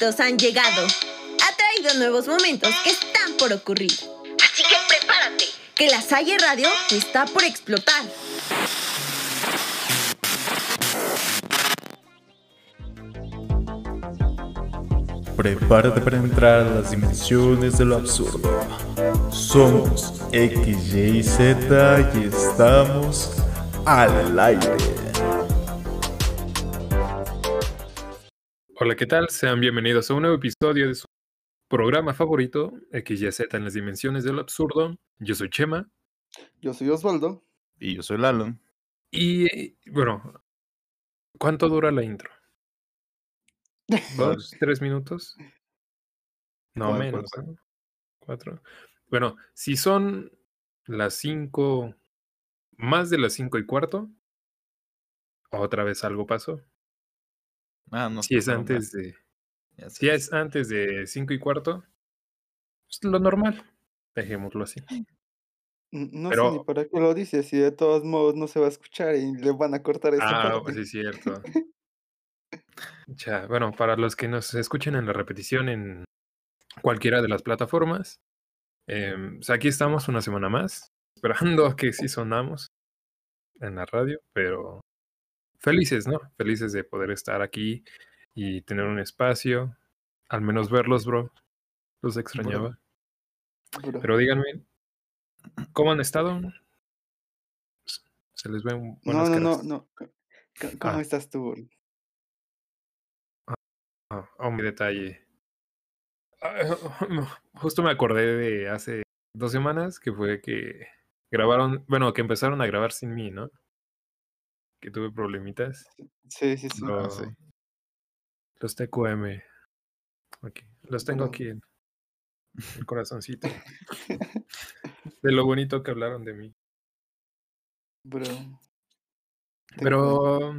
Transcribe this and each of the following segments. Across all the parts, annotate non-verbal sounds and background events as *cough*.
momentos han llegado. Ha traído nuevos momentos que están por ocurrir. Así que prepárate, que la Salle Radio está por explotar. Prepárate para entrar a las dimensiones de lo absurdo. Somos X, Y, Z y estamos al aire. ¿Qué tal? Sean bienvenidos a un nuevo episodio de su programa favorito, XYZ en las dimensiones de lo absurdo. Yo soy Chema. Yo soy Osvaldo. Y yo soy Lalo. Y bueno, ¿cuánto dura la intro? *laughs* ¿Dos, tres minutos? No ¿Cuál, menos, cuál, ¿no? Cuatro. Bueno, si son las cinco, más de las cinco y cuarto, otra vez algo pasó. Ah, no. Si es antes de, ya sé. si es antes de cinco y cuarto, es lo normal, dejémoslo así. N- No Pero- sé ni para qué lo dices, si de todos modos no se va a escuchar y le van a cortar esta Ah, parte. pues sí, es cierto. *laughs* Ya, bueno, para los que nos escuchen en la repetición en cualquiera de las plataformas, em, pues aquí estamos una semana más, esperando a que sí sonamos en la radio, pero felices, ¿no? Felices de poder estar aquí y tener un espacio, al menos verlos, bro. Los extrañaba. Bro. Pero díganme, ¿cómo han estado? Se les ven No, buenas no, no, caras. no. C- c- ¿Cómo Ah. estás tú? Ah, oh, mi detalle. Ah, Justo me acordé de hace dos semanas que fue que grabaron, bueno, que empezaron a grabar sin mí, ¿no? Que tuve problemitas. Sí, sí, sí. Ah, sí. Los TQM. Aquí. Los tengo Bro. aquí en el corazoncito. *laughs* De lo bonito que hablaron de mí. Bro. Pero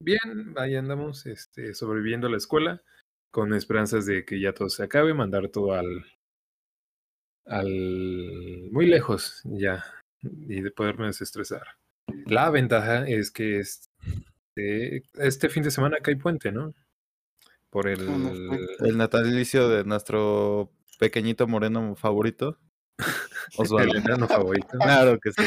bien, ahí andamos este, sobreviviendo a la escuela con esperanzas de que ya todo se acabe, mandar todo al, al muy lejos ya y de poderme desestresar. La ventaja es que este, este fin de semana acá hay puente, ¿no? Por el... El natalicio de nuestro pequeñito moreno favorito. *laughs* el Osvaldo. enano favorito. Claro que sí.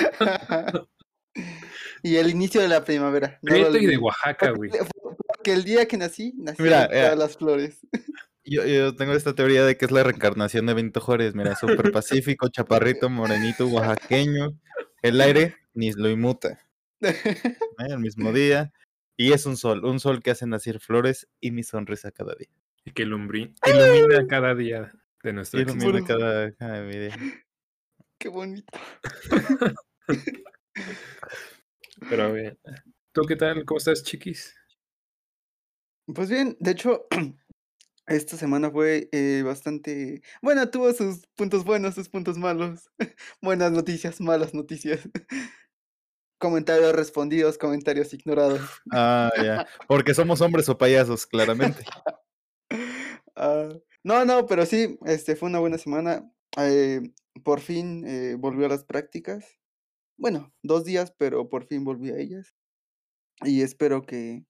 *laughs* y el inicio de la primavera. no Prieto y de. Oaxaca, güey. *laughs* Porque el día que nací, nacieron Mira, todas eh, las flores. Yo, yo tengo esta teoría de que es la reencarnación de Benito Juárez. Mira, súper pacífico, chaparrito, morenito, oaxaqueño. El aire ni lo inmuta. *laughs* El mismo día. Y es un sol, un sol que hace nacer flores y mi sonrisa cada día. Y que ilumina cada día de existencia. ilumina cada, cada mi día. *laughs* Qué bonito. *laughs* Pero bien. ¿Tú qué tal? ¿Cómo estás, chiquis? Pues bien, de hecho, *clears throat* esta semana fue eh, bastante... Bueno, tuvo sus puntos buenos, sus puntos malos. Buenas noticias, malas noticias. Comentarios respondidos, comentarios ignorados. Ah, ya. Porque somos hombres o payasos, claramente. *laughs* Ah, no, no, pero sí, este fue una buena semana. eh, por fin eh, volvió a las prácticas. Bueno, dos días, pero por fin volví a ellas. Y espero que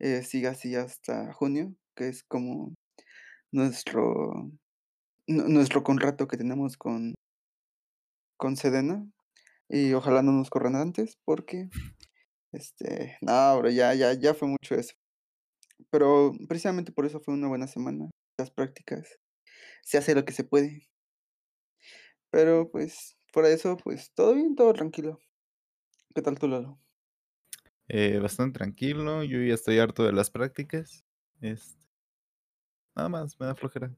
eh, siga así hasta junio, que es como nuestro nu- nuestro contrato que tenemos con con Sedena. Y ojalá no nos corran antes, porque este, no, bro, ya, ya, ya fue mucho eso. Pero precisamente por eso fue una buena semana. Las prácticas. Se hace lo que se puede. Pero pues, fuera de eso, pues todo bien, todo tranquilo. ¿Qué tal tú, Lalo? Eh, bastante tranquilo. Yo ya estoy harto de las prácticas. Este, nada más, me da flojera.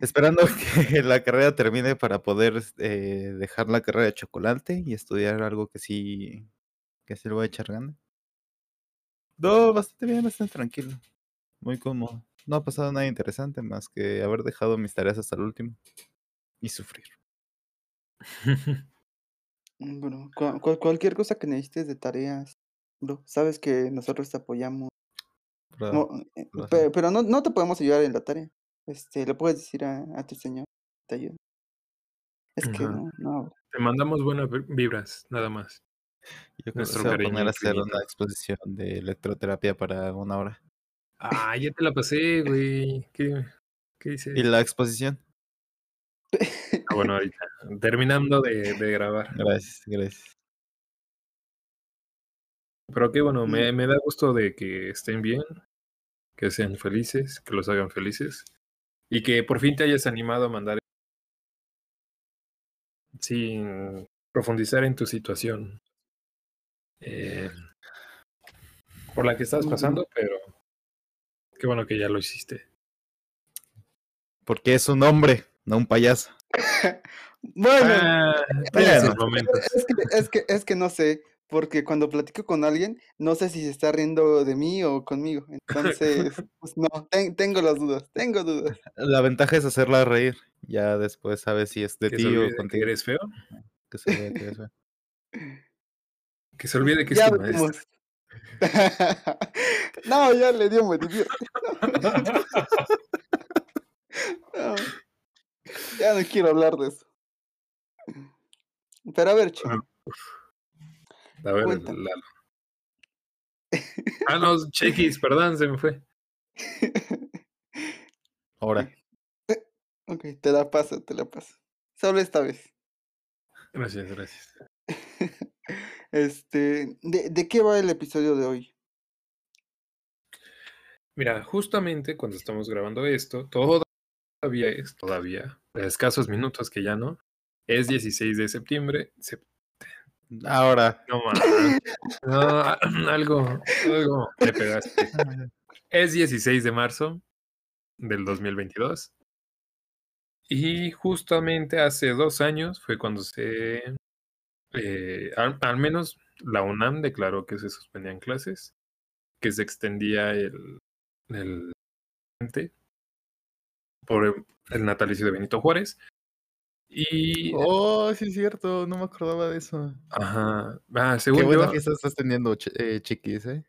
Esperando que la carrera termine para poder eh, dejar la carrera de chocolate y estudiar algo que sí, que sí le voy a echar gana. No, bastante bien, bastante tranquilo. Muy cómodo. No ha pasado nada interesante más que haber dejado mis tareas hasta el último y sufrir. *laughs* Bueno, cua- cual- cualquier cosa que necesites de tareas, bro, sabes que nosotros te apoyamos. Pero- No, eh, lo pe- sé. pero, no, no te podemos ayudar en la tarea. Este, le puedes decir a, a tu señor te ayude. Es que no, no. Te mandamos buenas vi- vibras, nada más. Yo creo que se va a poner a hacer una exposición de electroterapia para una hora. Ah, ya te la pasé, güey. ¿Qué, qué dices? ¿Y la exposición? *laughs* Ah, bueno, ahorita. Terminando de, de grabar. Gracias, gracias. Pero qué bueno, Mm. me, me da gusto de que estén bien, que sean felices, que los hagan felices. Y que por fin te hayas animado a mandar sin profundizar en tu situación eh, por la que estás pasando, pero qué bueno que ya lo hiciste. Porque es un hombre, no un payaso. *laughs* Bueno, Ah, es que, es que, es que no sé, porque cuando platico con alguien, no sé si se está riendo de mí o conmigo. Entonces, *laughs* pues no, ten- tengo las dudas, tengo dudas. La ventaja es hacerla reír. Ya después sabes si es de ti olvide o que contigo. eres feo, Que se vea que eres feo. que se olvide que es ya tu maestro. veremos. *laughs* no, ya le dio, divierte. *laughs* No, ya no quiero hablar de eso. Pero a ver, chico. A ver, Cuéntame. Lalo. *laughs* Ah, no, Chequis, perdón, se me fue. Ahora, Ok, te la paso, te la paso. Solo esta vez. Gracias, gracias. *laughs* Este, ¿de, de qué va el episodio de hoy? Mira, justamente cuando estamos grabando esto, todavía es, todavía, a escasos minutos que ya no, es 16 de septiembre. sep- ahora. no, man, *laughs* no, *clears throat* algo, algo te pegaste. Es 16 de marzo del 2022. Y justamente hace dos años fue cuando se, eh, al, al menos la UNAM declaró que se suspendían clases, que se extendía el, el por el natalicio de Benito Juárez. Y, Oh, sí es cierto, no me acordaba de eso. ajá, ah, Qué según buena yo, fiesta estás teniendo, eh, chiquis, ¿eh?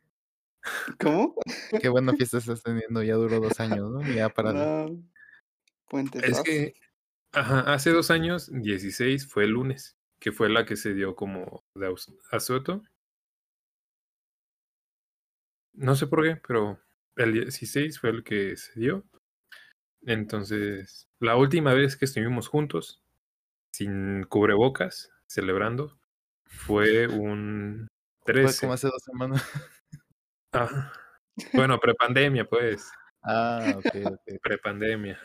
¿Cómo? Qué buena *laughs* fiesta estás teniendo, ya duró dos años, ¿no? Ya para... No. Puentes. es que, ajá, hace dos años, 16 fue el lunes, que fue la que se dio como de asueto. No sé por qué, pero el 16 fue el que se dio. Entonces, la última vez que estuvimos juntos, sin cubrebocas, celebrando, fue un Fue 13. como hace dos semanas. Ah, bueno, prepandemia, pues. Ah, ok, ok. Prepandemia.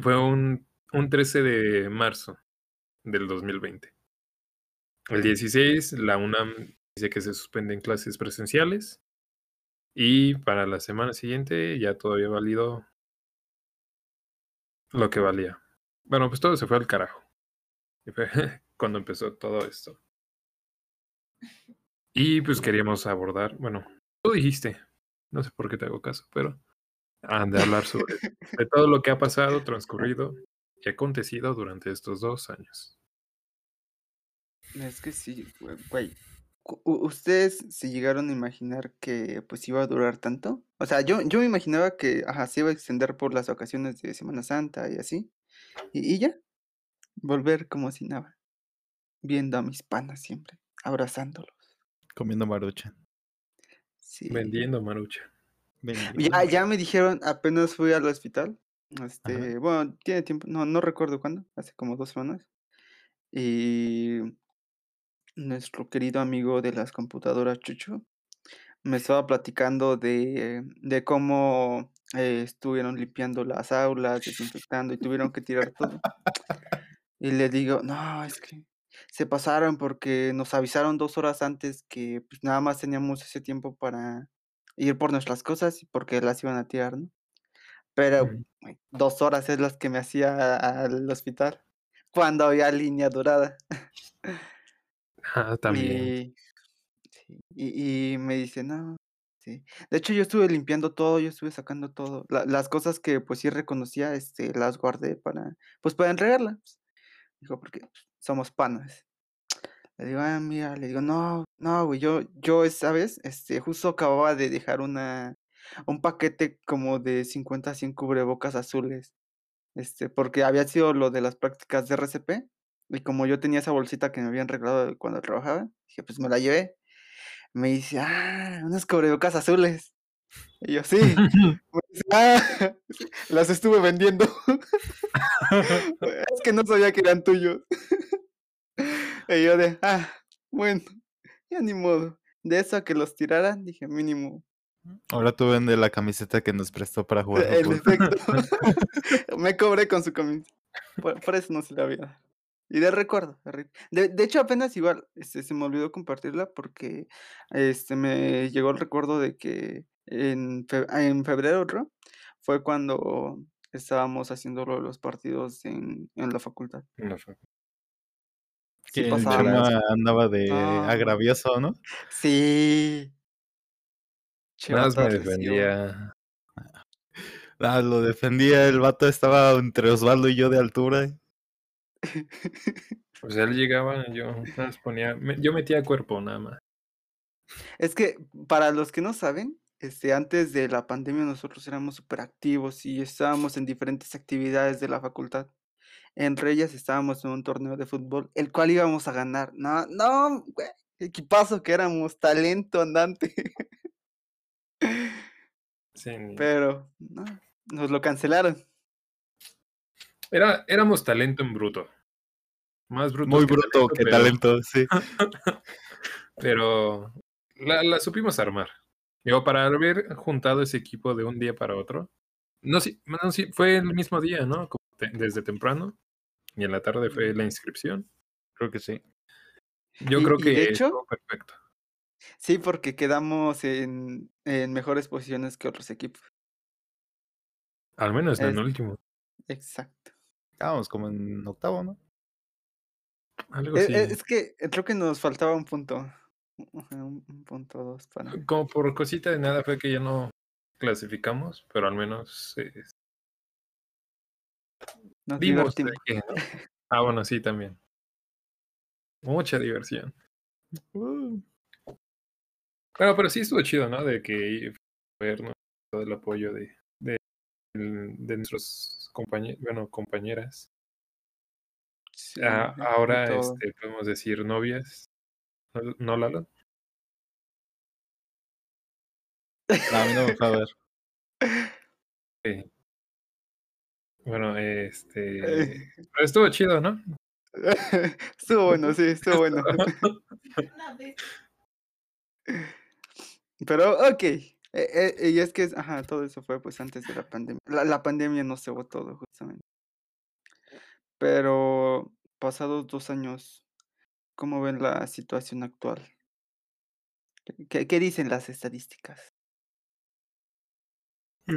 Fue un, un 13 de marzo del 2020. El 16, la UNAM dice que se suspenden clases presenciales. Y para la semana siguiente ya todavía valido lo que valía. Bueno, pues todo se fue al carajo. *laughs* Cuando empezó todo esto. Y pues queríamos abordar, bueno, tú dijiste, no sé por qué te hago caso, pero de hablar sobre de todo lo que ha pasado, transcurrido y acontecido durante estos dos años. Es que sí, güey, ¿Ustedes se llegaron a imaginar que pues iba a durar tanto? O sea, yo, yo me imaginaba que ajá, se iba a extender por las vacaciones de Semana Santa y así. Y, y ya, volver como si nada. Viendo a mis panas siempre, abrazándolos. Comiendo marucha. Sí. Vendiendo marucha. Ya, ya me dijeron, apenas fui al hospital. Este, bueno, tiene tiempo, no, no recuerdo cuándo, hace como dos semanas. Y nuestro querido amigo de las computadoras, Chucho, me estaba platicando de, de cómo eh, estuvieron limpiando las aulas, desinfectando y tuvieron que tirar todo. Y le digo, no, es que se pasaron porque nos avisaron dos horas antes que pues, nada más teníamos ese tiempo para ir por nuestras cosas y porque las iban a tirar, ¿no? Pero dos horas es las que me hacía al hospital cuando había línea dorada. Ah, *laughs* también. Y, y, y me dice, no, De hecho, yo estuve limpiando todo, yo estuve sacando todo. La- las cosas que pues sí reconocía, este, las guardé para, pues para entregarlas. Dijo, porque somos panas. Le digo, ah, mira, le digo, no, no, güey, yo, yo esa vez, este, justo acababa de dejar una, un paquete como de 50 a 100 cubrebocas azules, este, porque había sido lo de las prácticas de RCP, y como yo tenía esa bolsita que me habían regalado cuando trabajaba, dije, pues me la llevé. Me dice, ah, unos cubrebocas azules. Y yo, sí. *laughs* ah, *laughs* las estuve vendiendo. *laughs* es que no sabía que eran tuyos. y yo de, ah, bueno, ya ni modo. De eso a que los tiraran, dije, mínimo. Ahora tú vendes la camiseta que nos prestó para jugar. En efecto. Me cobré con su camiseta. Por, eso no se la había Y de recuerdo. De, de, hecho, apenas igual este, se me olvidó compartirla porque este, me llegó el recuerdo de que en, en febrero fue cuando estábamos haciendo los partidos en, en la facultad. En la facultad. Sí, que el andaba de agravioso, ¿no? Sí. Más me defendía. Ah, lo defendía, el vato estaba entre Osvaldo y yo de altura. *laughs* Pues él llegaba, yo ponía, yo metía cuerpo nada más. Es que para los que no saben, este, antes de la pandemia nosotros éramos súper activos y estábamos en diferentes actividades de la facultad. Entre ellas estábamos en un torneo de fútbol, el cual íbamos a ganar. No, no, güey, equipazo que éramos, talento andante. *laughs* Sí. Pero, no, nos lo cancelaron. Era, éramos talento en bruto. Más bruto. Muy bruto que talento, sí. *laughs* pero la, la supimos armar. Digo, para haber juntado ese equipo de un día para otro, no, sí, no, sí fue el mismo día, ¿no? desde temprano. Y en la tarde fue la inscripción. Creo que sí. Yo creo que de hecho, perfecto. Sí, porque quedamos en, en, mejores posiciones que otros equipos. Al menos en el último. Exacto. Estábamos como en octavo, ¿no? Algo e, así. Es, que creo que nos faltaba un punto. Un punto dos para. Como por cosita de nada fue que ya no clasificamos, pero al menos eh, Nos vimos. Que, *laughs* Ah, bueno, sí, también. Mucha diversión. Uh. Bueno, pero sí estuvo chido, ¿no? De que vernos todo el apoyo de, de, de nuestros compañeros, bueno, compañeras. Ah, ahora este, podemos decir novias ¿No, Lalo? a mí no me fue a ver. Sí. Bueno, este. estuvo chido, ¿no? *laughs* estuvo bueno, sí, estuvo bueno. *laughs* Pero, ok. Eh, eh, y es que, ajá, todo eso fue pues antes de la pandemia. La, la pandemia no se todo, justamente. Pero, pasados dos años ¿Cómo ven la situación actual? ¿Qué, qué dicen las estadísticas?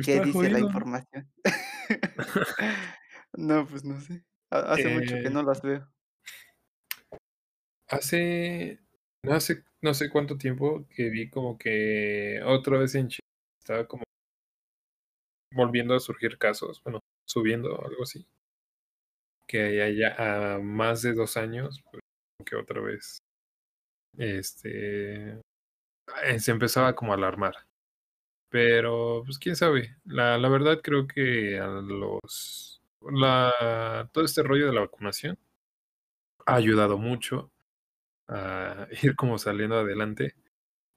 ¿Qué dice la información? *laughs* *laughs* no, pues no sé. Hace mucho que no eh las veo. Hace no hace no sé cuánto tiempo que vi como que otra vez en Chile estaba como volviendo a surgir casos, bueno, subiendo algo así. Que haya a más de dos años, pues, que otra vez este eh, se empezaba como a alarmar. Pero, pues quién sabe. La, la verdad creo que a los la todo este rollo de la vacunación ha ayudado mucho a *laughs* ir como saliendo adelante.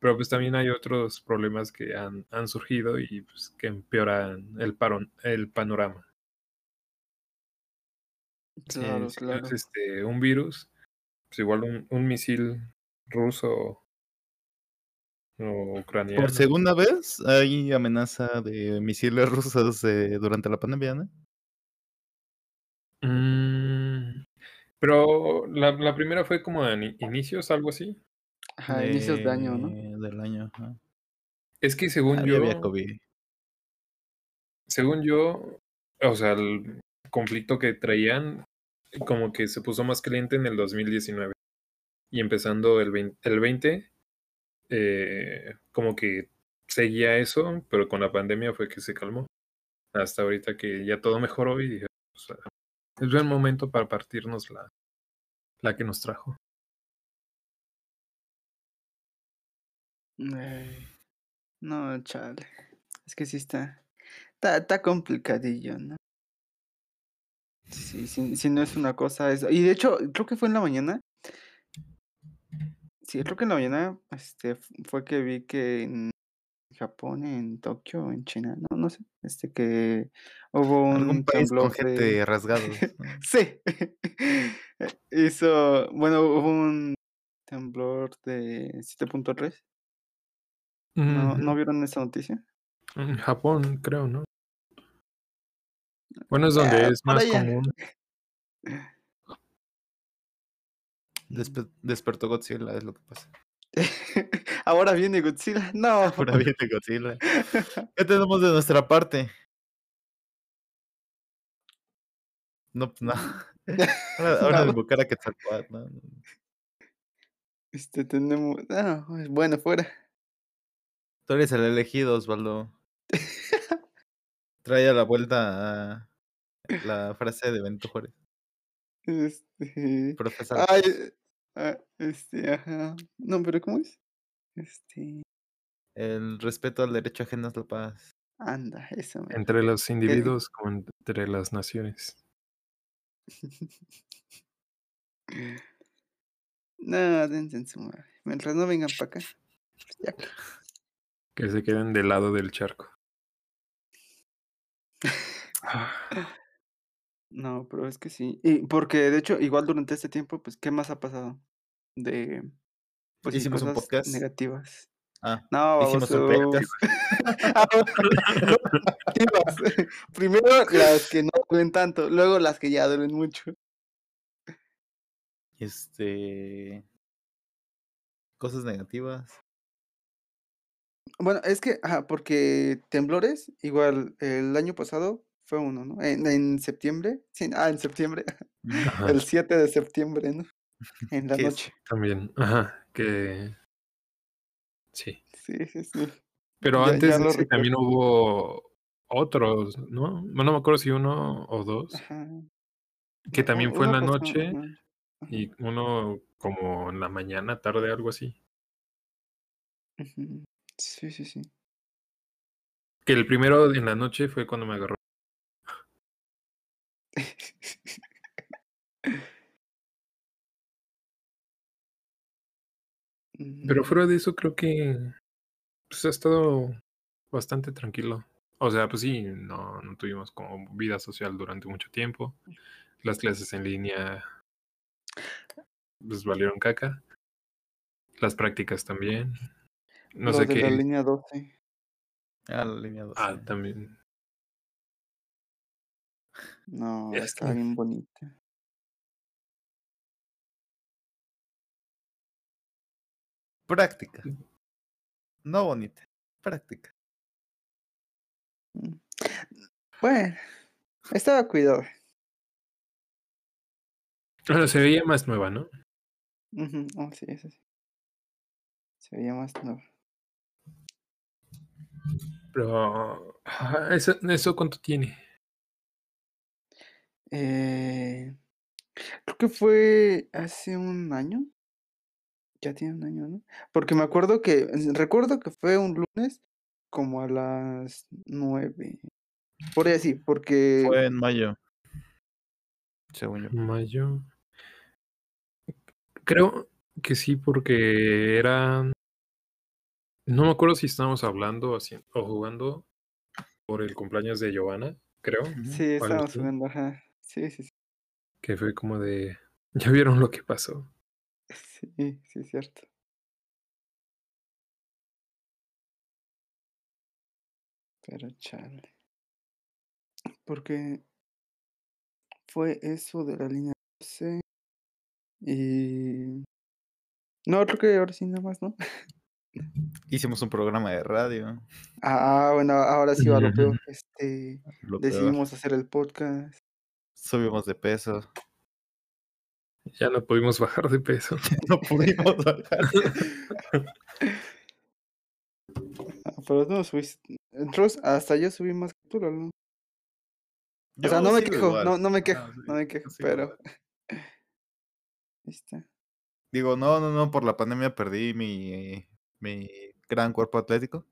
Pero pues también hay otros problemas que han, han surgido y pues, que empeoran el, parón, el panorama. Claro, claro. Es este, un virus, pues igual un, un misil ruso o ucraniano. Por segunda vez hay amenaza de misiles rusos eh, durante la pandemia, ¿no? Mm, pero la, la, primera fue como en inicios, algo así. Ajá, de, inicios de año, ¿no? Del año, ajá. Es que según Ahí yo. Había COVID. Según yo, o sea, el conflicto que traían como que se puso más caliente en el 2019. Y empezando el 20, el 20 eh, como que seguía eso, pero con la pandemia fue que se calmó. Hasta ahorita que ya todo mejoró y dije, o es buen momento para partirnos la, la que nos trajo. No, chale. Es que sí está, está, está complicadillo, ¿no? Sí, si, si, no es una cosa, eso. Y de hecho, creo que fue en la mañana. Sí, creo que en la mañana este, fue que vi que en Japón, en Tokio, en China, no, no sé, este que hubo Algún un país con temblor gente de... rasgados. *laughs* ¿no? Sí, *laughs* hizo, bueno, hubo un temblor de 7.3, ¿no, ¿no Ujú. vieron esa noticia? En Japón, creo, ¿no? Bueno, es donde Ah, es más allá. común. Despe- despertó Godzilla, es lo que pasa. *laughs* Ahora viene Godzilla, no. *laughs* Ahora viene Godzilla. *laughs* ¿Qué tenemos de nuestra parte? No, pues no. Ahora, ahora No. invocar a Quetzalcóatl, ¿no? Este tenemos, ah, bueno, fuera. Tú eres el elegido, Osvaldo. Trae a la vuelta a la frase de Benito Juárez. Este, Profesor. ay, ah, este, ajá. No, pero ¿cómo es? Este, El respeto al derecho ajeno es la paz. anda, eso me. Entre los individuos como entre las naciones. *laughs* No, dense en su madre. Mientras no vengan para acá. pues ya. Que se queden del lado del charco. Ah, No, pero es que sí. Y porque de hecho, igual durante este tiempo, pues, ¿qué más ha pasado? De pues Hicimos un cosas podcast. negativas. Ah, No, hicimos un podcast. Ah. *laughs* Primero las que no duelen tanto, luego las que ya duelen mucho. Este. Cosas negativas. Bueno, es que, ajá, porque temblores, igual el año pasado fue uno, ¿no? En, en septiembre, sí, ah, en septiembre, Mm, *laughs* Ajá, el 7 de septiembre, ¿no? *laughs* En la ¿Qué es? noche. también. Ajá, que. Sí. Sí, sí, sí. Pero Ya- antes ya de lo ese también recuerdo. hubo otros, ¿no? No me acuerdo si uno o dos. Ajá. Que No, también u- fue en uno la pasó, noche ajá, ajá, y uno como en la mañana, tarde, algo así. ujú. Sí, sí, sí. Que el primero en la noche fue cuando me agarró. Pero fuera de eso creo que pues, ha estado bastante tranquilo. O sea, pues sí, no, no tuvimos como vida social durante mucho tiempo. Las clases en línea pues valieron caca. Las prácticas también. No Los sé de la qué. línea 12. Ah, la línea 12. Ah, también. No, está. bien bonita. Práctica. No bonita. Práctica. Mm. Bueno, estaba cuidado. Bueno, se veía más nueva, ¿no? Ujú, Oh, sí, eso sí. Se veía más nueva. Pero eso, eso cuánto tiene. Eh, creo que fue hace un año. Ya tiene un año, ¿no? Porque me acuerdo que, recuerdo que fue un lunes como a las nueve. Por ahí así, porque Fue en mayo. Según yo. Mayo. Creo que sí, porque era. No me acuerdo si estábamos hablando así, o jugando por el cumpleaños de Giovanna, creo. Sí, estábamos jugando, ajá. Sí, sí, sí. Que fue como de. *laughs* ¿Ya vieron lo que pasó? Sí, sí, es cierto. Pero chale. Porque fue eso de la línea 12. Y. No, creo que ahora sí nada más, ¿no? *laughs* Hicimos un programa de radio. Ah, bueno, ahora sí va lo peor. *laughs* Este. Lo peor. Decidimos hacer el podcast. Subimos de peso. Ya no pudimos bajar de peso. *laughs* No pudimos bajar. *laughs* Ah, pero tú no subiste. Entonces, hasta yo subí más que tú, ¿no? O Yo sea, no me quejo, no, no me quejo, Ah, sí, no me quejo, pero. Ahí está. Digo, no, no, no, por la pandemia perdí mi, mi gran cuerpo atlético.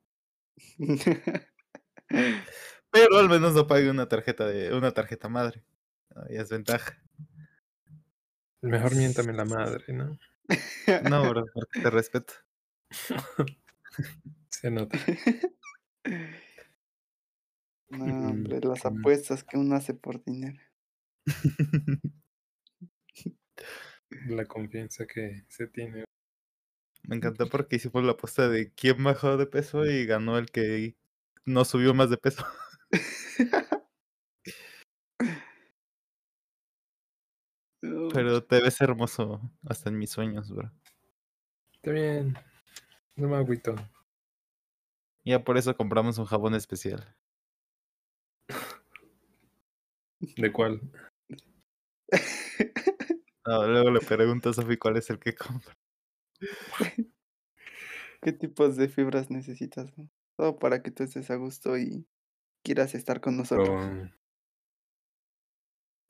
*laughs* Pero al menos no pagué una tarjeta de una tarjeta madre. Ah, Ya es ventaja. Mejor miéntame la madre, ¿no? No, *laughs* bro, porque te respeto. *laughs* Se nota. No, Mm, hombre, las qué mal. apuestas que uno hace por dinero. La confianza que se tiene. Me encantó porque hicimos la apuesta de quién bajó de peso y ganó el que no subió más de peso. *laughs* Pero te ves hermoso hasta en mis sueños, bro. Está bien. No me agüito. Ya por eso compramos un jabón especial. ¿De cuál? No, luego le pregunto a Sofi cuál es el que compra. ¿Qué tipos de fibras necesitas? no? Todo para que tú estés a gusto y quieras estar con nosotros. Pero-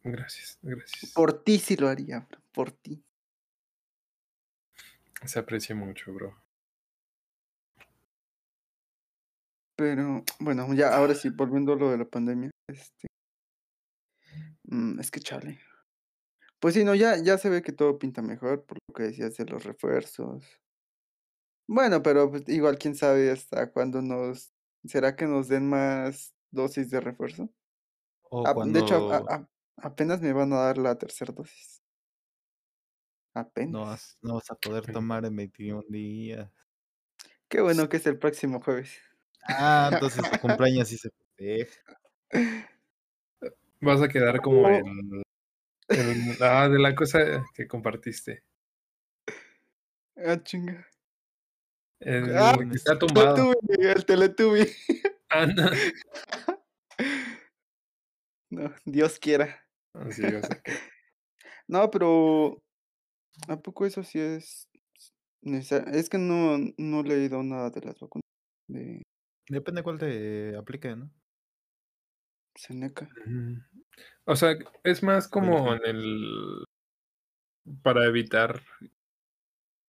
Gracias, gracias. Por ti sí lo haría, bro, por ti. Se aprecia mucho, bro. Pero bueno, ya ahora sí, volviendo a lo de la pandemia, este mm, es que chale. Pues sí, no, ya, ya se ve que todo pinta mejor, por lo que decías de los refuerzos. Bueno, pero pues, igual quién sabe hasta cuándo nos. ¿Será que nos den más dosis de refuerzo? O Ah, De hecho, a- cuando a- a- apenas me van a dar la tercera dosis. Apenas. no, vas, no vas a poder tomar en 21 días. Qué bueno que es el próximo jueves. Ah, entonces tu *laughs* cumpleaños sí se festeja. *laughs* Vas a quedar como Oh. El, Ah, de la cosa que compartiste. Ah, chinga. El Ah, que está tumbado. El Teletubby. *laughs* Ah, no. *laughs* No, Dios quiera. Así va a ser que- No, pero ¿a poco eso sí es necesario? Es que no, no he leído nada de las vacunas de Depende cuál te aplique, ¿no? Seneca. O sea, es más como en el. Para evitar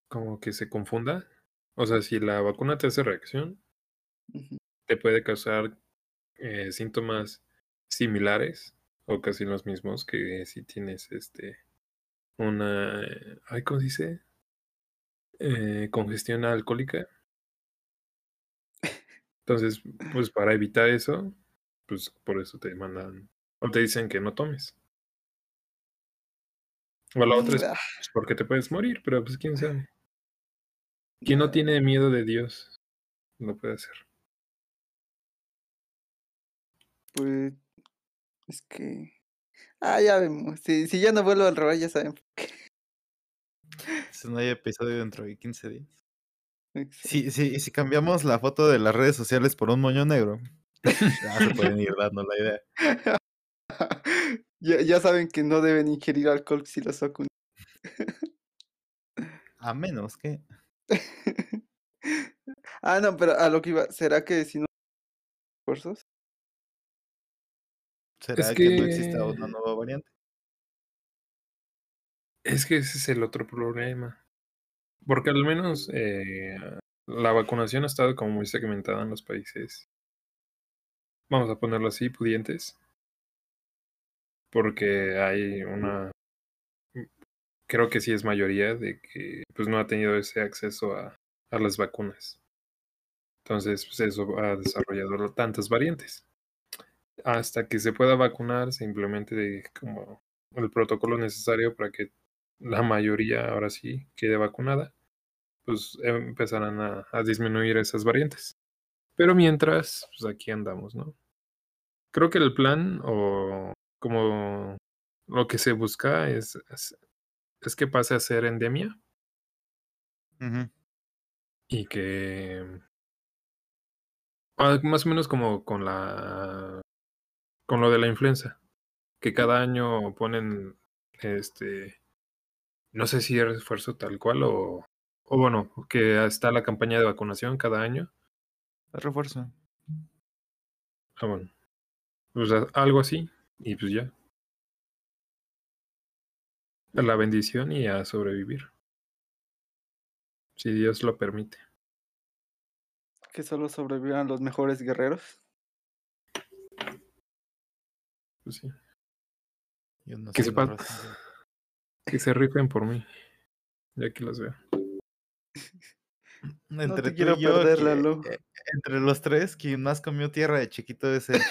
como que se confunda. O sea, si la vacuna te hace reacción, te puede causar eh, síntomas similares o casi los mismos que si tienes este una eh, ay, ¿cómo se dice? Eh, congestión alcohólica. *laughs* Entonces, pues para evitar eso, pues por eso te mandan o te dicen que no tomes. O la otra es Ah, pues, porque te puedes morir, pero pues quién sabe. Quien no tiene miedo de Dios lo puede hacer. Pues es que. Ah, ya vemos. Si, si ya no vuelvo al robar, ya saben. Si no hay episodio dentro de 15 días. Si, si, si cambiamos la foto de las redes sociales por un moño negro, *laughs* ya se *laughs* pueden ir dando la idea. *laughs* ya, ya saben que no deben ingerir alcohol si los vacunan. A menos que. ah, no, pero a lo que iba, ¿será que si no refuerzos? ¿Será Es que... no exista una que- nueva variante? Es que ese es el otro problema. Porque al menos eh, la vacunación ha estado como muy segmentada en los países. Vamos a ponerlo así, pudientes. Porque hay una. Creo que sí es mayoría de que pues no ha tenido ese acceso a, las vacunas. Entonces, pues eso ha desarrollado tantas variantes. Hasta que se pueda vacunar, se implemente como el protocolo necesario para que la mayoría ahora sí quede vacunada, pues empezarán a disminuir esas variantes. Pero mientras, pues aquí andamos, ¿no? Creo que el plan o como lo que se busca es, es, es que pase a ser endemia. Y que ah, más o menos como con la con lo de la influenza que cada año ponen este no sé si es refuerzo tal cual o o bueno que está la campaña de vacunación cada año. El refuerzo. ah, bueno pues a- algo así y pues ya. La bendición y a sobrevivir. Si Dios lo permite. Que solo sobrevivan los mejores guerreros. pues sí. Yo no que soy se una pa- raza. que se rifen por mí ya que los veo *laughs* No Entre te tú quiero y yo, perder, que- Lalo. eh, entre los tres, quien más comió tierra de chiquito es el. Eh,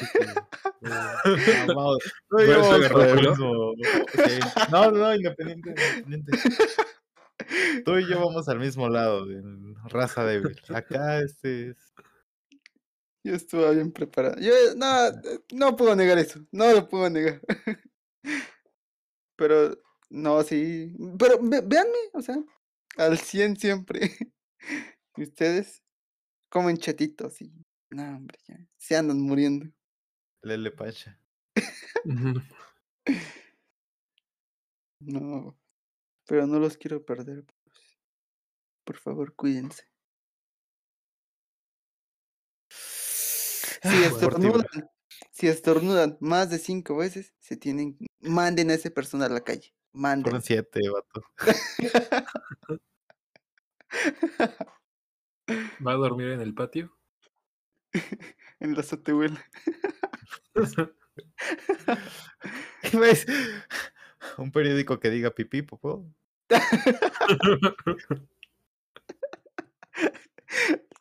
*laughs* no. No, no, no, independiente, independiente. Tú y yo *laughs* vamos al mismo lado, en raza débil. Acá este es... Yo estuve bien preparado. Yo, no, eh, no puedo negar eso. No lo puedo negar. *laughs* Pero, no, sí. Pero ve- véanme, o sea, al 100 siempre. Y ustedes comen chetitos y. No, hombre, ya. Se andan muriendo. Lele Pacha. No. Pero no los quiero perder. pues. Por favor, cuídense. Si Ah, estornudan, si estornudan más de cinco veces, se tienen. Manden a esa persona a la calle. Manden. Fueron siete, vato. *laughs* *laughs* ¿Va a dormir en el patio? *laughs* en la azotehuela. *laughs* ¿Ves? Un periódico que diga pipí, popó.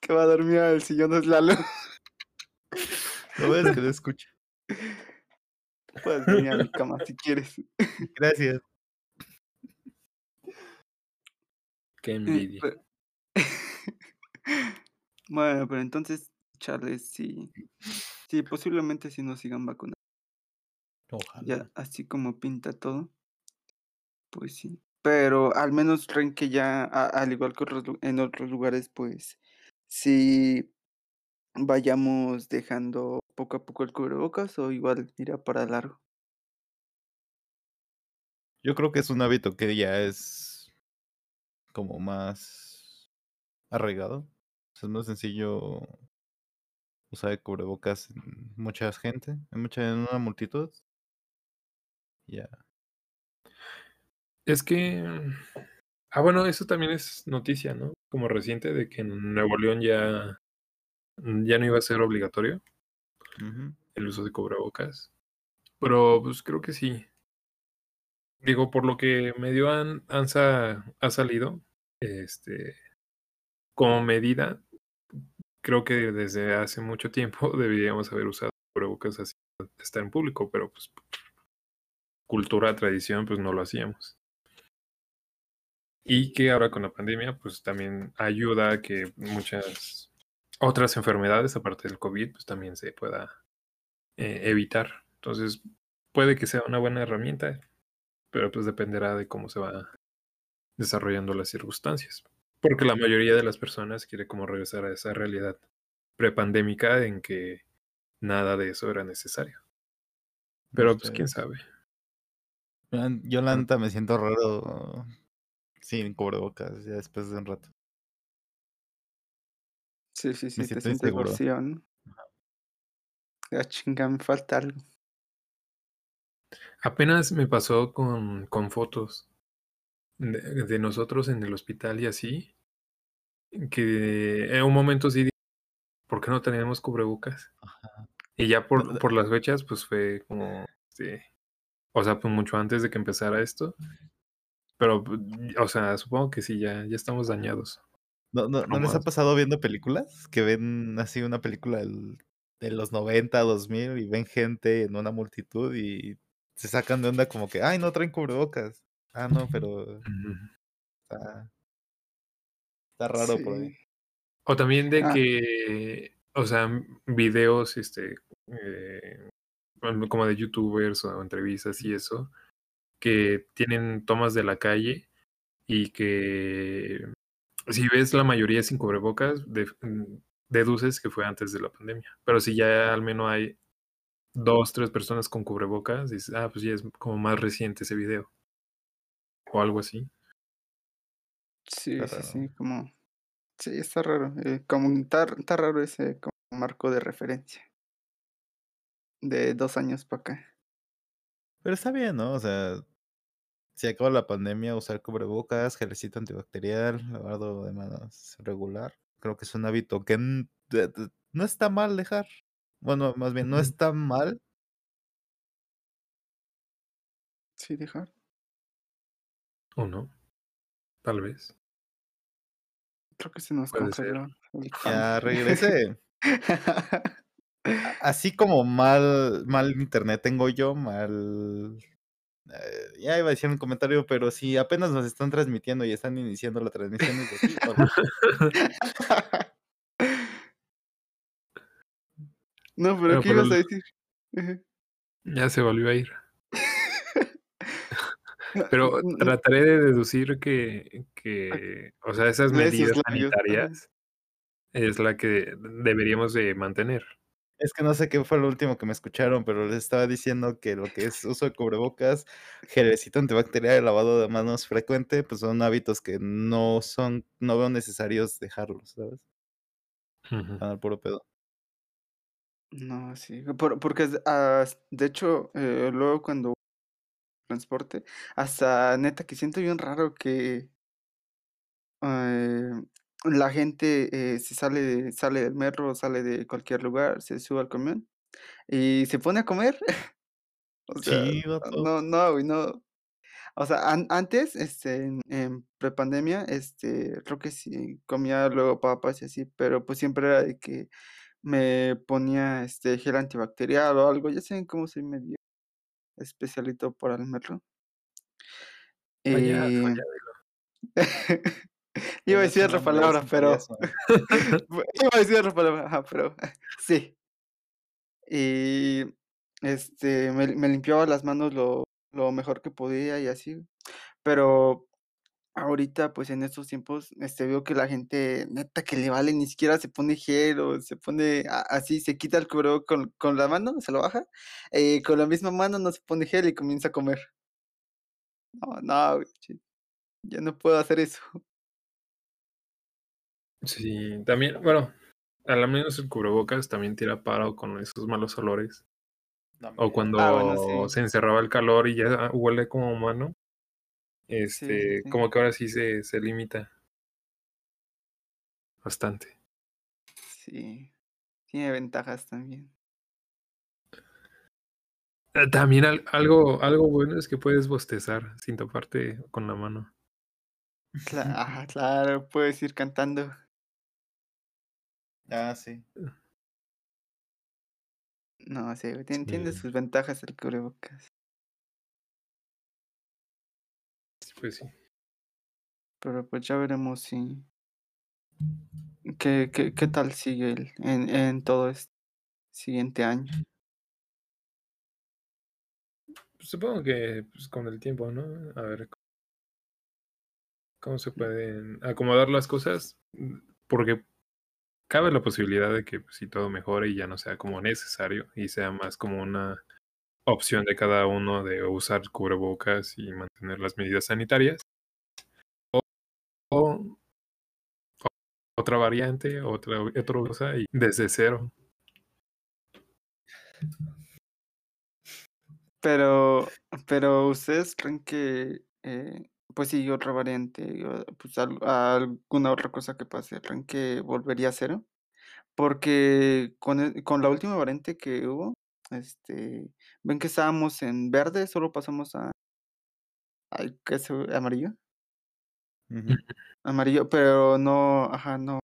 que va a dormir al sillón es Lalo. No ves que lo escucha. Puedes venir a mi cama si quieres. Gracias. Qué Eh, envidia. *laughs* bueno, pero entonces, Charles, sí. Sí, posiblemente sí nos sigan vacunando. Ojalá. Ya, así como pinta todo. Pues sí. Pero al menos creen que ya, a- al igual que otros en otros lugares, pues sí vayamos dejando poco a poco el cubrebocas o igual irá para largo. Yo creo que es un hábito que ya es como más arraigado. O sea, es más sencillo usar el cubrebocas en mucha gente, en mucha, en una multitud. Ya. Es que. Ah, bueno, eso también es noticia, ¿no? Como reciente de que en Nuevo León ya, ya no iba a ser obligatorio el uso de cubrebocas. Pero pues creo que sí. Digo, por lo que medio han, han sa- ha salido, este, como medida, creo que desde hace mucho tiempo *laughs* deberíamos haber usado cubrebocas así, estar en público, pero pues cultura, tradición, pues no lo hacíamos. Y que ahora con la pandemia, pues también ayuda a que muchas otras enfermedades, aparte del COVID, pues también se pueda eh, evitar. Entonces, puede que sea una buena herramienta, pero pues dependerá de cómo se va desarrollando las circunstancias. Porque la mayoría de las personas quiere como regresar a esa realidad prepandémica en que nada de eso era necesario. Pero pues quién Ustedes. sabe. Yo la neta me siento raro sin cubrebocas ya después de un rato. Sí, sí, sí, Me te siento sientes vacío, ¿no? Ah, chinga, me falta algo. Apenas me pasó con, con fotos de, de nosotros en el hospital y así, que en un momento sí dije, ¿por qué no teníamos cubrebocas? Y ya por, por las fechas, pues fue como, este, o sea, pues mucho antes de que empezara esto. Pero, pues, o sea, supongo que sí, ya, ya estamos dañados. ¿No, no, ¿no les ha pasado viendo películas? Que ven así una película del- de los 90, 2000 y ven gente en una multitud y se sacan de onda como que, ay, no traen cubrebocas. Ah, no, pero está, está raro por ahí. O también de Ah. que, o sea, videos, este, eh, como de youtubers o entrevistas y eso, que tienen tomas de la calle y que si ves la mayoría sin cubrebocas, de- mm, deduces que fue antes de la pandemia. Pero si ya al menos hay dos, tres personas con cubrebocas, dices, ah, pues ya es como más reciente ese video. O algo así. Sí, Está sí, raro. sí, como... Sí, está raro. eh, como está, está raro ese como marco de referencia. De dos años para acá. Pero está bien, ¿no? O sea, si acaba la pandemia, usar cubrebocas, gelecito antibacterial, lavado de manos regular. Creo que es un hábito que no está mal dejar. Bueno, más bien, no está mal, Sí, dejar. ¿O no? Tal vez. Creo que se nos el Ya. A- *laughs* Así como mal, mal internet tengo yo, mal. eh, ya iba a decir un comentario, pero si apenas nos están transmitiendo y están iniciando la transmisión desde aquí, *laughs* no, pero Bueno, ¿qué pero ibas a decir? Ya se volvió a ir. Pero trataré de deducir que, que o sea, esas medidas labios, sanitarias es la que deberíamos de mantener. Es que no sé qué fue lo último que me escucharon, pero les estaba diciendo que lo que es uso de cubrebocas, gelecito antibacterial y lavado de manos frecuente, pues son hábitos que no son, no veo necesarios dejarlos, ¿sabes? Ujú. Van al puro pedo. No, sí. por- porque ah, de hecho, eh, luego cuando transporte, hasta neta que siento bien raro que eh, la gente eh, se sale, de- sale del metro, sale de cualquier lugar, se sube al camión y se pone a comer. *laughs* O sea, Sí, no, no, no. O sea, an- antes, este, en, en prepandemia, este, creo que sí comía luego papas y así, pero pues siempre era de que me ponía este gel antibacterial o algo. Ya saben cómo soy medio especialito para el metro. Y falla. iba a decir otra palabra, pero *laughs* iba a decir otra palabra, ajá, pero *laughs* sí. Y este me, me limpiaba las manos lo, lo mejor que podía y así. Pero ahorita, pues en estos tiempos, este veo que la gente, neta que le vale, ni siquiera se pone gel o se pone a- así, se quita el cubrebocas con, con la mano, se lo baja, eh, con la misma mano no se pone gel y comienza a comer. No, no, ya no puedo hacer eso. Sí, también, bueno, al menos el cubrebocas también tira paro con esos malos olores. No, O cuando Ah, bueno, sí. se encerraba el calor y ya huele como humano. Este, sí. como que ahora sí se, se limita bastante. Sí, tiene ventajas también. Eh, También al- algo, algo bueno es que puedes bostezar sin toparte con la mano. Ajá, *laughs* claro, puedes ir cantando. Ah, sí. No, sí, tiene Sí. sus ventajas el cubrebocas. Pues sí. Pero pues ya veremos si qué, qué, qué tal sigue el, en, en todo este siguiente año. Supongo que pues, con el tiempo, ¿no? A ver cómo se pueden acomodar las cosas. Porque cabe la posibilidad de que pues, si todo mejore y ya no sea como necesario y sea más como una opción de cada uno de usar cubrebocas y mantener las medidas sanitarias. O, otra variante, otra, otra cosa y desde cero. Pero, pero ustedes creen que, eh, pues sí, otra variante, pues al- alguna otra cosa que pase, creen que volvería a cero? Porque con, el- con la última variante que hubo, este, ven que estábamos en verde, solo pasamos a, al ¿qué es? amarillo, *laughs* amarillo, pero no, ajá, no,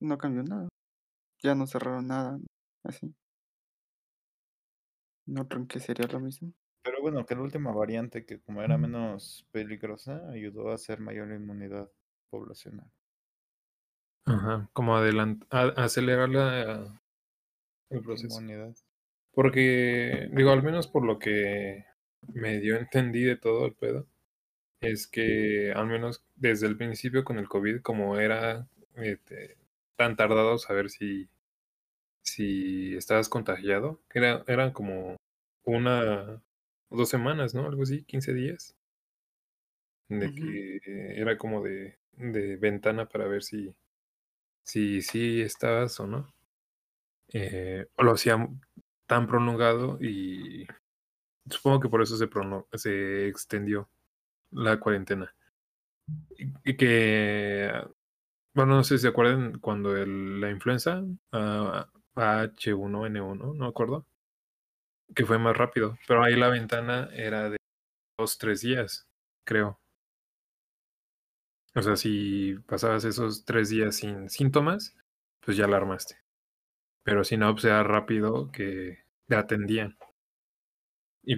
no cambió nada, ya no cerraron nada, así. ¿No creen que sería lo mismo? Pero bueno, que la última variante, que como era menos peligrosa, ayudó a hacer mayor inmunidad poblacional. Ajá, como adelant a- acelerar la, el proceso. Inmunidad. Porque, digo, al menos por lo que medio entendí de todo el pedo, es que al menos desde el principio con el COVID, como era este, tan tardado saber si, si estabas contagiado, que era, eran como una o dos semanas, ¿no? Algo así, 15 días. De que era como de, de ventana para ver si, si, si estabas o no. Eh, lo hacía tan prolongado y supongo que por eso se, extendió la cuarentena. Y, que, bueno, no sé si se acuerdan cuando la influenza ah, H1N1, no acuerdo, que fue más rápido, pero ahí la ventana era de dos, tres días, creo. O sea, si pasabas esos tres días sin síntomas, pues ya la armaste. Pero si no, pues era rápido que te atendían. Y,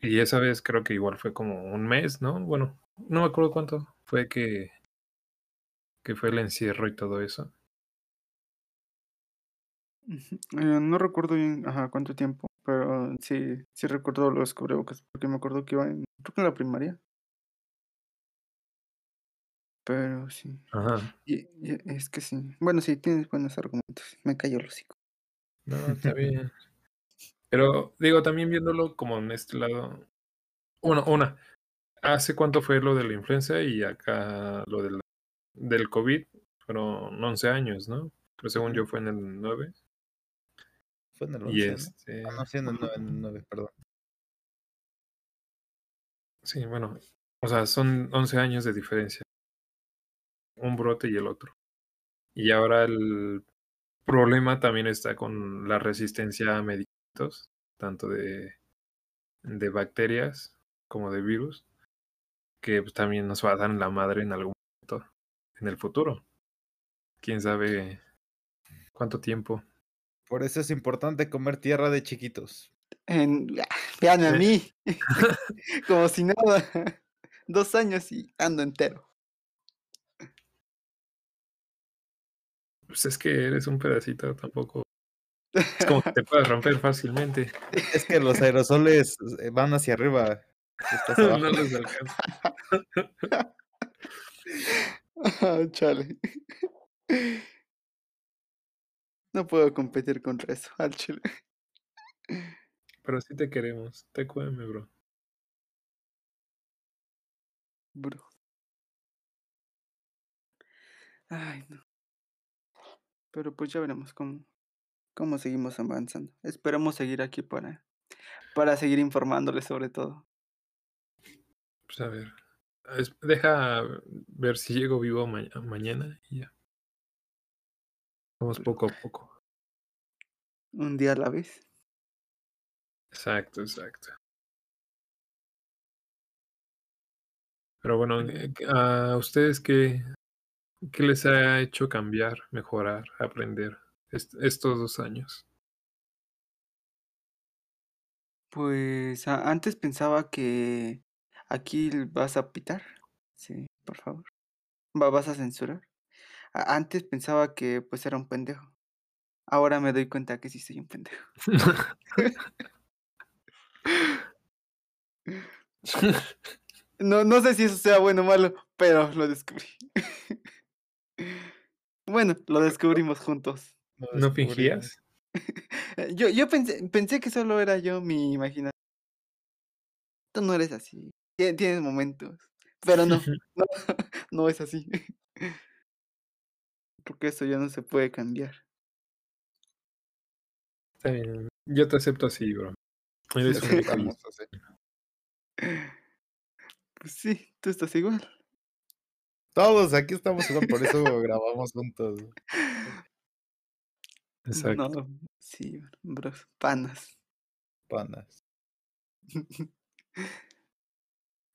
y esa vez creo que igual fue como un mes, ¿no? Bueno, no me acuerdo cuánto fue que, que fue el encierro y todo eso. Eh, no recuerdo bien, ajá, cuánto tiempo, pero sí, sí recuerdo los cubrebocas, porque me acuerdo que iba en, creo que en la primaria. Pero sí. Ajá. Y, y es que sí. Bueno, sí, tienes buenos argumentos. Me cayó el hocico. No, está bien. *laughs* Pero digo, también viéndolo como en este lado. Bueno, una. ¿Hace cuánto fue lo de la influenza y acá lo del, del COVID? Fueron 11 años, ¿no? Pero según yo fue en el 9. Fue en el 11, Y ¿no? este. Ah, no, sí, en el 9, en el 9, perdón. Sí, bueno. O sea, son 11 años de diferencia. Un brote y el otro. Y ahora el problema también está con la resistencia a medicamentos, tanto de, de bacterias como de virus, que pues, también nos va a dar en la madre en algún momento en el futuro. Quién sabe cuánto tiempo. Por eso es importante comer tierra de chiquitos. En, ah, vean a mí. *laughs* *laughs* Como si nada. Dos años y ando entero. Pues es que eres un pedacito tampoco. Es como que *laughs* te puedes romper fácilmente. Es que los aerosoles eh, van hacia arriba. estás *laughs* no los alcanza. Ah, Chale. No puedo competir contra eso, al chile. Pero sí te queremos. Te cueme, bro. Bro. Ay, no. Pero pues ya veremos cómo, cómo seguimos avanzando. Esperamos seguir aquí para, para seguir informándoles sobre todo. Pues a ver. Deja ver si llego vivo ma- mañana y ya. Vamos poco a poco. Un día a la vez. Exacto, exacto. Pero bueno, ¿a ustedes qué, qué les ha hecho cambiar, mejorar, aprender est- estos dos años? Pues antes pensaba que aquí vas a pitar. Sí, por favor. Va- ¿Vas a censurar? A- Antes pensaba que pues era un pendejo. Ahora me doy cuenta que sí soy un pendejo. *laughs* *laughs* No, no sé si eso sea bueno o malo, pero lo descubrí. *laughs* Bueno, lo descubrimos juntos. ¿No descubrimos. fingías? *laughs* Yo, yo pensé, pensé que solo era yo mi imaginación. Tú no eres así. Tie- Tienes momentos. Pero no, *laughs* no, *laughs* no es así. Porque eso ya no se puede cambiar. Está bien. Yo te acepto así, bro. Eres así. Pues sí, tú estás igual. Todos aquí estamos igual, por eso grabamos juntos. Exacto. No, sí, bros, panas. Panas. *laughs*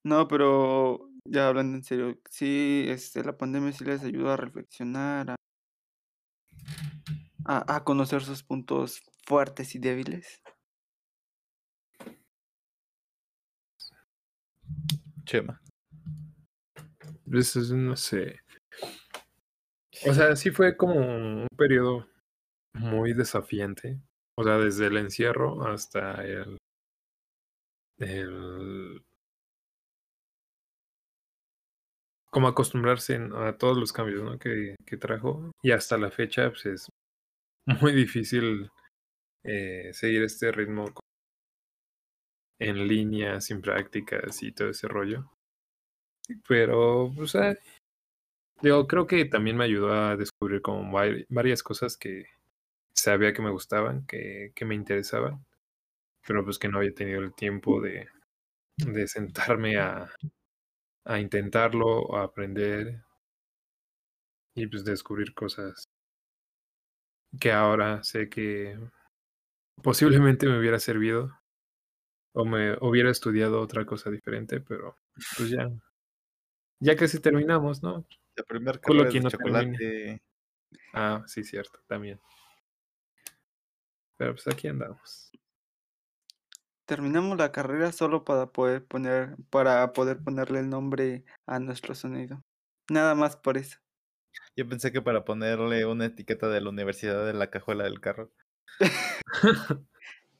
No, pero ya hablando en serio, sí, este, la pandemia sí les ayudó a reflexionar, a, a, a conocer sus puntos fuertes y débiles. Chema. No sé. O sea, sí fue como un periodo muy desafiante. O sea, desde el encierro hasta el, el como acostumbrarse a todos los cambios ¿no? que, que trajo. Y hasta la fecha, pues es muy difícil eh, seguir este ritmo en línea, sin prácticas y todo ese rollo. Pero, pues, ah, Digo, creo que también me ayudó a descubrir como vari- varias cosas que sabía que me gustaban, que, que me interesaban, pero pues que no había tenido el tiempo de, de sentarme a, a intentarlo, a aprender y pues descubrir cosas que ahora sé que posiblemente me hubiera servido o me hubiera estudiado otra cosa diferente, pero pues ya Ya casi terminamos, ¿no? La primera carrera de no termine. chocolate. Ah, sí, cierto, también. Pero pues aquí andamos. Terminamos la carrera solo para poder poner, para poder ponerle el nombre a nuestro sonido. Nada más por eso. Yo pensé que para ponerle una etiqueta de la universidad de la cajuela del carro. *laughs*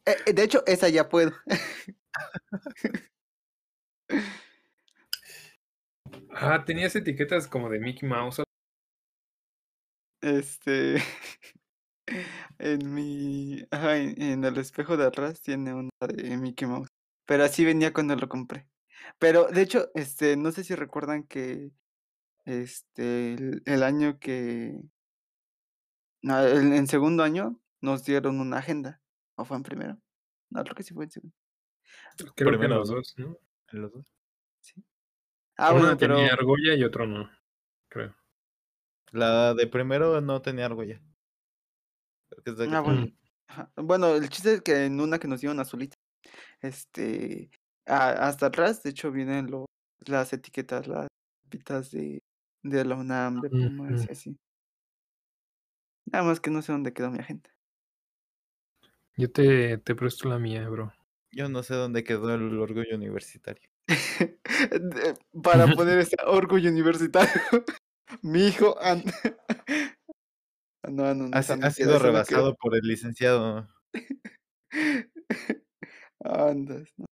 Eh, de hecho, esa ya puedo. *laughs* Ah, tenías etiquetas como de Mickey Mouse. Este. *laughs* En mi. Ajá, en, en el espejo de atrás tiene una de Mickey Mouse. Pero así venía cuando lo compré. Pero de hecho, este, no sé si recuerdan que. Este. El, el año que. No, el- en segundo año nos dieron una agenda. ¿O fue en primero? No, creo que sí fue en segundo. Creo que Primero, los dos, ¿no? En los dos. Ah, Uno bueno, pero. tenía argolla y otro no, creo. La de primero no tenía argolla. Creo que es Ah, bueno. Ajá. Bueno, el chiste es que en una que nos dieron azulita, este, a- hasta atrás, de hecho, vienen lo- las etiquetas, las pitas de, de la UNAM, de Pumas y así. Nada más que no sé dónde quedó mi agenda. Yo te, te presto la mía, bro. Yo no sé dónde quedó el orgullo universitario. *laughs* Para poner ese orgullo universitario. *laughs* Mi hijo. an- *laughs* No, no, no. Ha, sido rebasado por el licenciado. Andas, ¿no?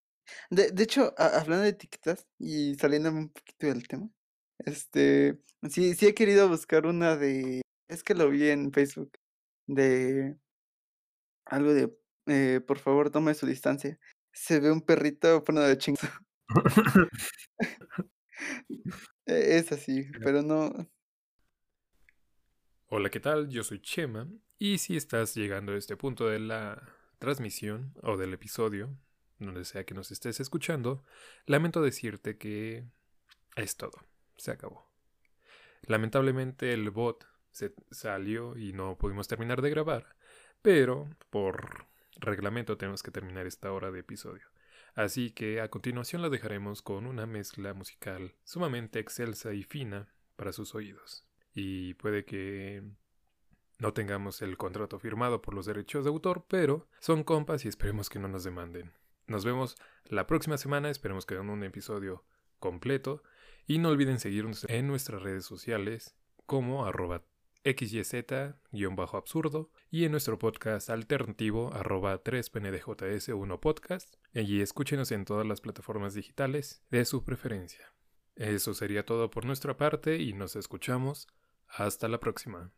De, de hecho, a- hablando de etiquetas y saliéndome un poquito del tema, este, sí, sí he querido buscar una de, es que lo vi en Facebook, de algo de, eh, por favor, tome su distancia. Se ve un perrito bueno de chingo. Es así, *laughs* pero no. Hola, ¿qué tal? Yo soy Chema y si estás llegando a este punto de la transmisión o del episodio, donde sea que nos estés escuchando, lamento decirte que es todo, se acabó. Lamentablemente el bot se salió y no pudimos terminar de grabar, pero por reglamento tenemos que terminar esta hora de episodio. Así que a continuación la dejaremos con una mezcla musical sumamente excelsa y fina para sus oídos. Y puede que no tengamos el contrato firmado por los derechos de autor, pero son compas y esperemos que no nos demanden. Nos vemos la próxima semana, esperemos que en un episodio completo. Y no olviden seguirnos en nuestras redes sociales como arroba xyz-absurdo y en nuestro podcast alternativo arroba 3pndjs1podcast y escúchenos en todas las plataformas digitales de su preferencia. Eso sería todo por nuestra parte y nos escuchamos. Hasta la próxima.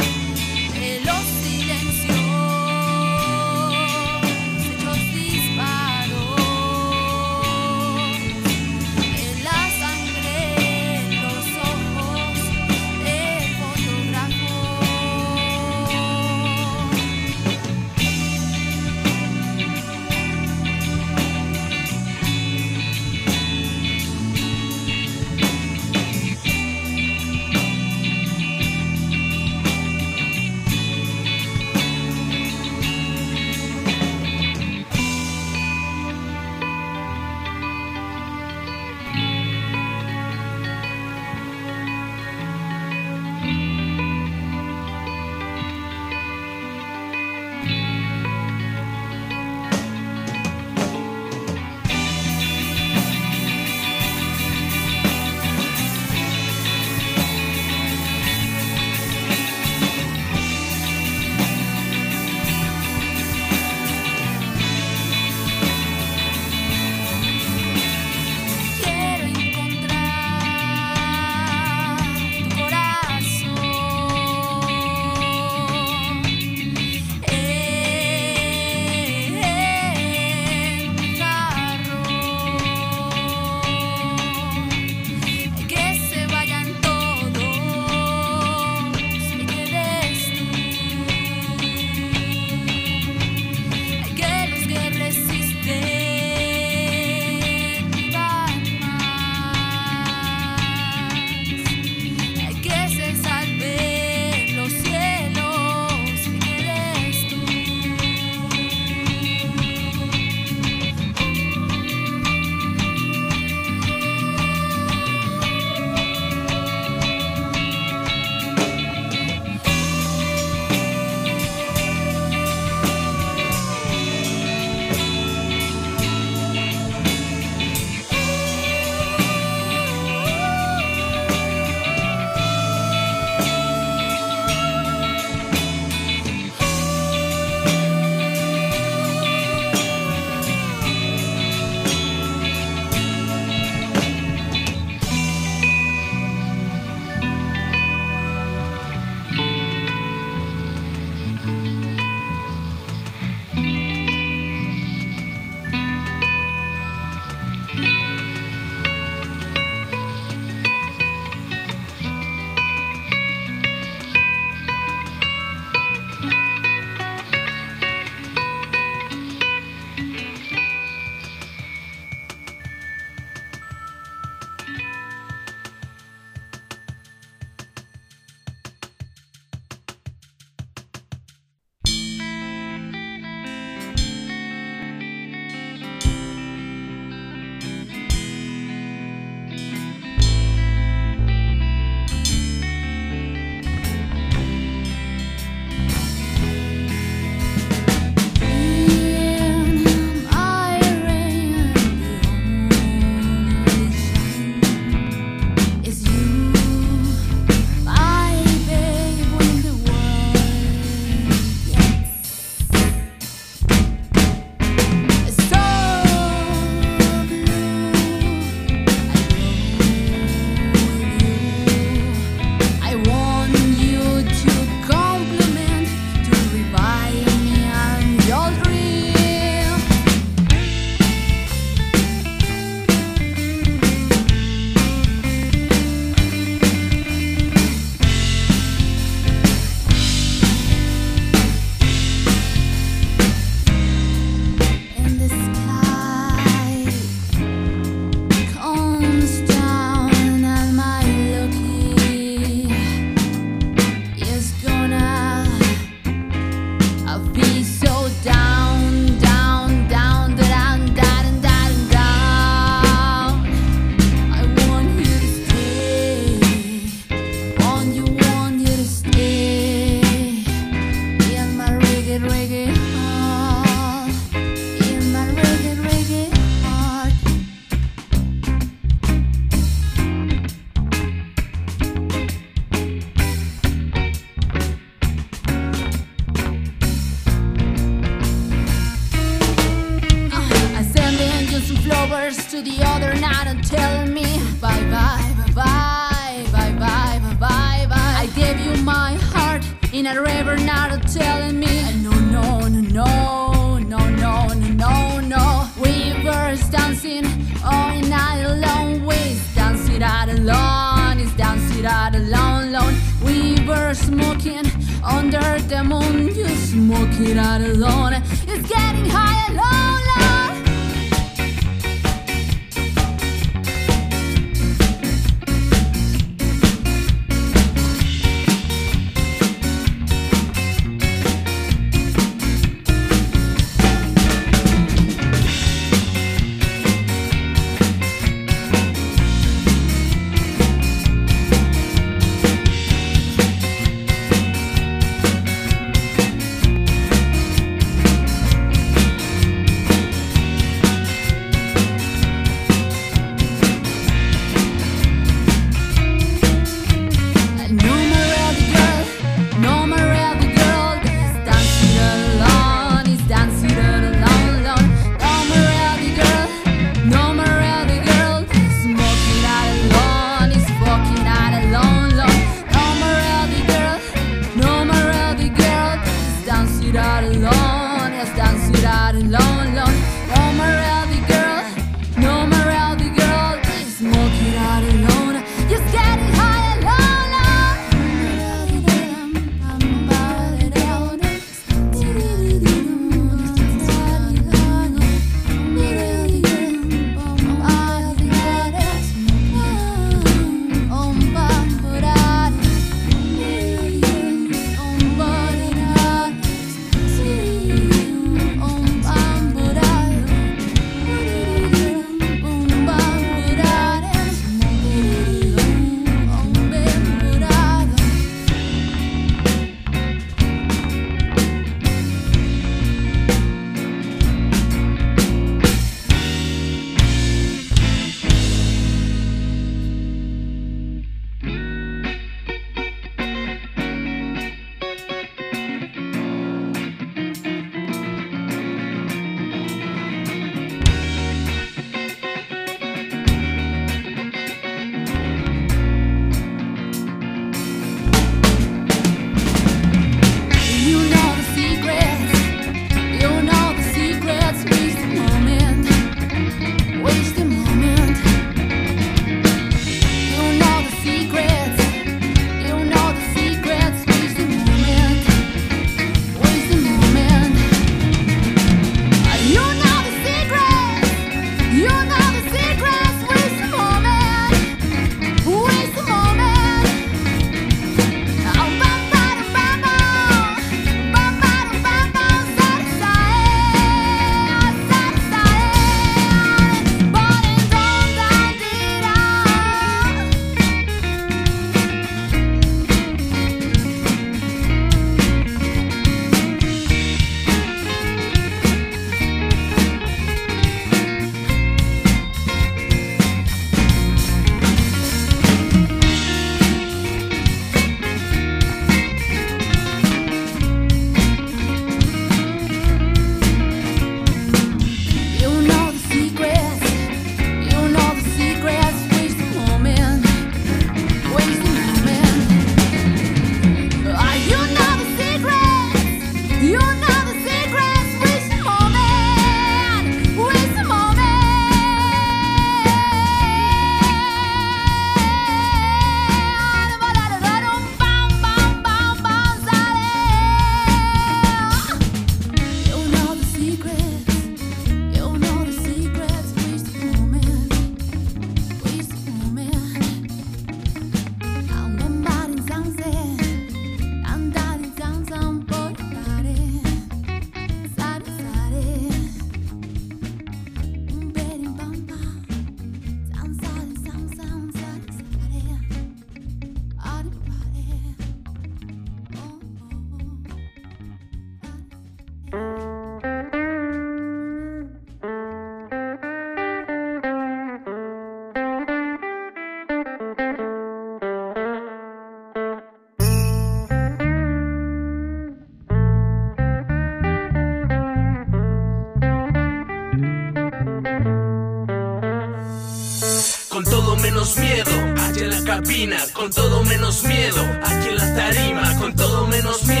Cabina, con todo menos miedo, aquí en la tarima, con todo menos miedo.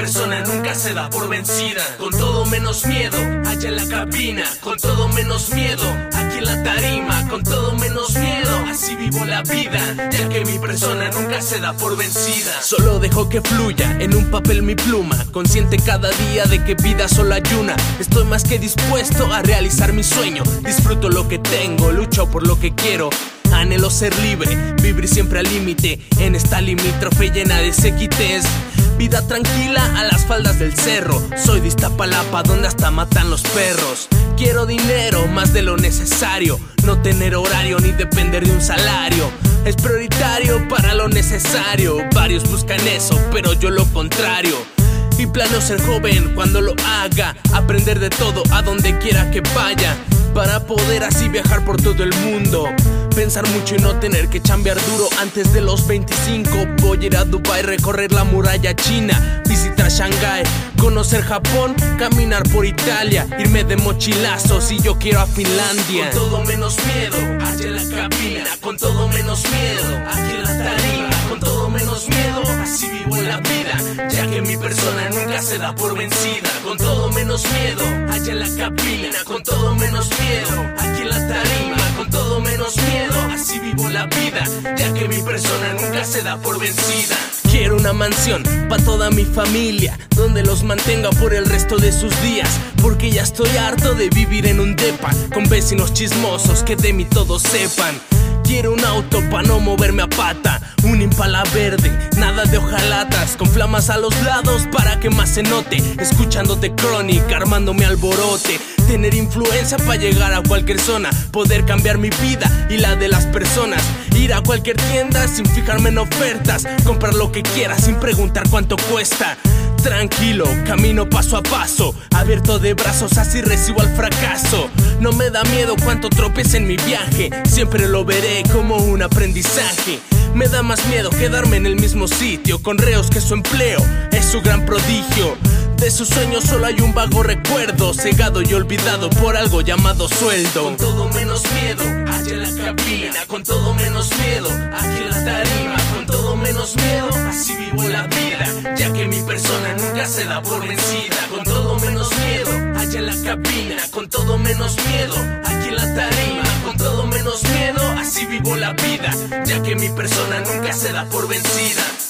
persona nunca se da por vencida. Con todo menos miedo, allá en la cabina. Con todo menos miedo, aquí en la tarima. Con todo menos miedo, así vivo la vida. Ya que mi persona nunca se da por vencida. Solo dejo que fluya en un papel mi pluma. Consciente cada día de que vida solo hay una. Estoy más que dispuesto a realizar mi sueño. Disfruto lo que tengo, lucho por lo que quiero. Anhelo ser libre, vivir siempre al límite en esta limítrofe llena de sequites. Vida tranquila a las faldas del cerro. Soy de Iztapalapa donde hasta matan los perros. Quiero dinero más de lo necesario. No tener horario ni depender de un salario. Es prioritario para lo necesario. Varios buscan eso, pero yo lo contrario. Y planeo ser joven cuando lo haga. Aprender de todo a donde quiera que vaya. Para poder así viajar por todo el mundo. Pensar mucho y no tener que chambear duro antes de los 25. Voy a ir a Dubai, recorrer la muralla china, visitar Shanghai, conocer Japón, caminar por Italia, irme de mochilazo si yo quiero a Finlandia. Con todo menos miedo, allá en la cabina. Con todo menos miedo, aquí en la tarima. Miedo, así vivo la vida. Ya que mi persona nunca se da por vencida. Con todo menos miedo, allá en la cabina. Con todo menos miedo, aquí en la tarima. Con todo menos miedo, así vivo la vida. Ya que mi persona nunca se da por vencida. Quiero una mansión para toda mi familia, donde los mantenga por el resto de sus días. Porque ya estoy harto de vivir en un depa, con vecinos chismosos que de mí todos sepan. Quiero un auto para no moverme a pata, un impala verde, nada de hojalatas, con flamas a los lados para que más se note. Escuchándote crónica, armándome alborote, tener influencia para llegar a cualquier zona, poder cambiar mi vida y la de las personas. Ir a cualquier tienda sin fijarme en ofertas, comprar lo que quiera sin preguntar cuánto cuesta. Tranquilo, camino paso a paso, abierto de brazos, así recibo al fracaso. No me da miedo cuánto tropiece en mi viaje, siempre lo veré como un aprendizaje. Me da más miedo quedarme en el mismo sitio, con reos que su empleo es su gran prodigio. De sus sueños solo hay un vago recuerdo, cegado y olvidado por algo llamado sueldo. Con todo menos miedo, allá en la cabina, con todo menos miedo, aquí en la tarima, con todo menos miedo, así vivo la vida, ya que mi persona nunca se da por vencida. Con todo menos miedo, allá en la cabina, con todo menos miedo, aquí en la tarima, con todo menos miedo, así vivo la vida, ya que mi persona nunca se da por vencida.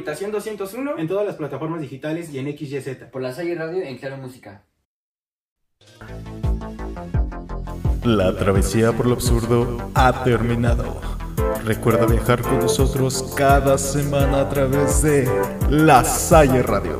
Habitación 201 En todas las plataformas digitales y en XYZ. Por la Salle Radio en Claro Música. La travesía por lo absurdo ha terminado. Recuerda viajar con nosotros cada semana a través de La Salle Radio.